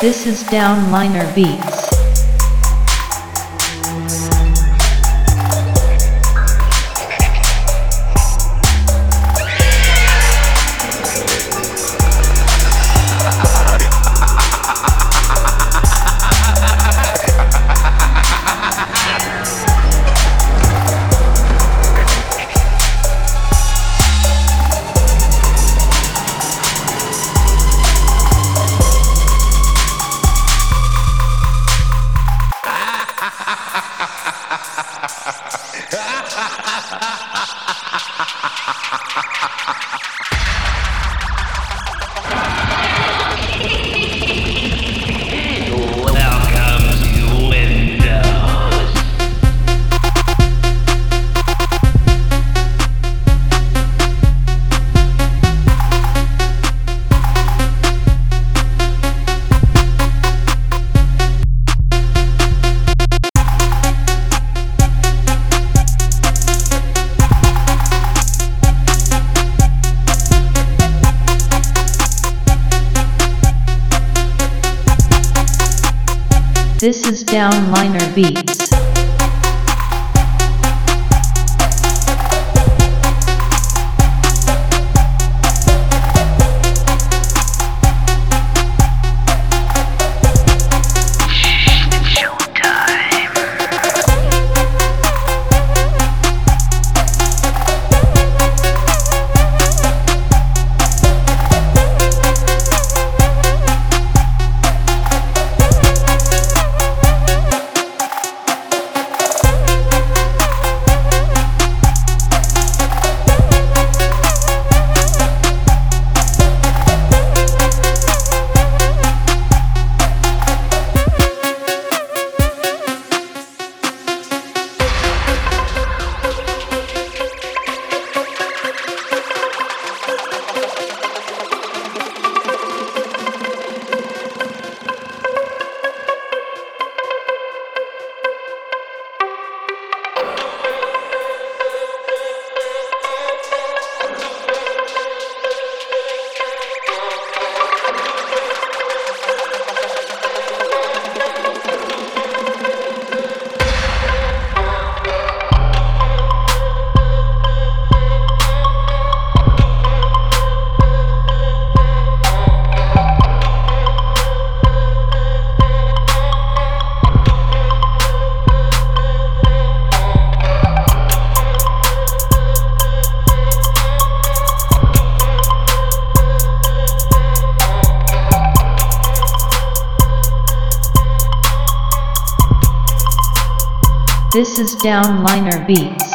This is Downliner Beats. This is Downliner Beats. This is Downliner Beats.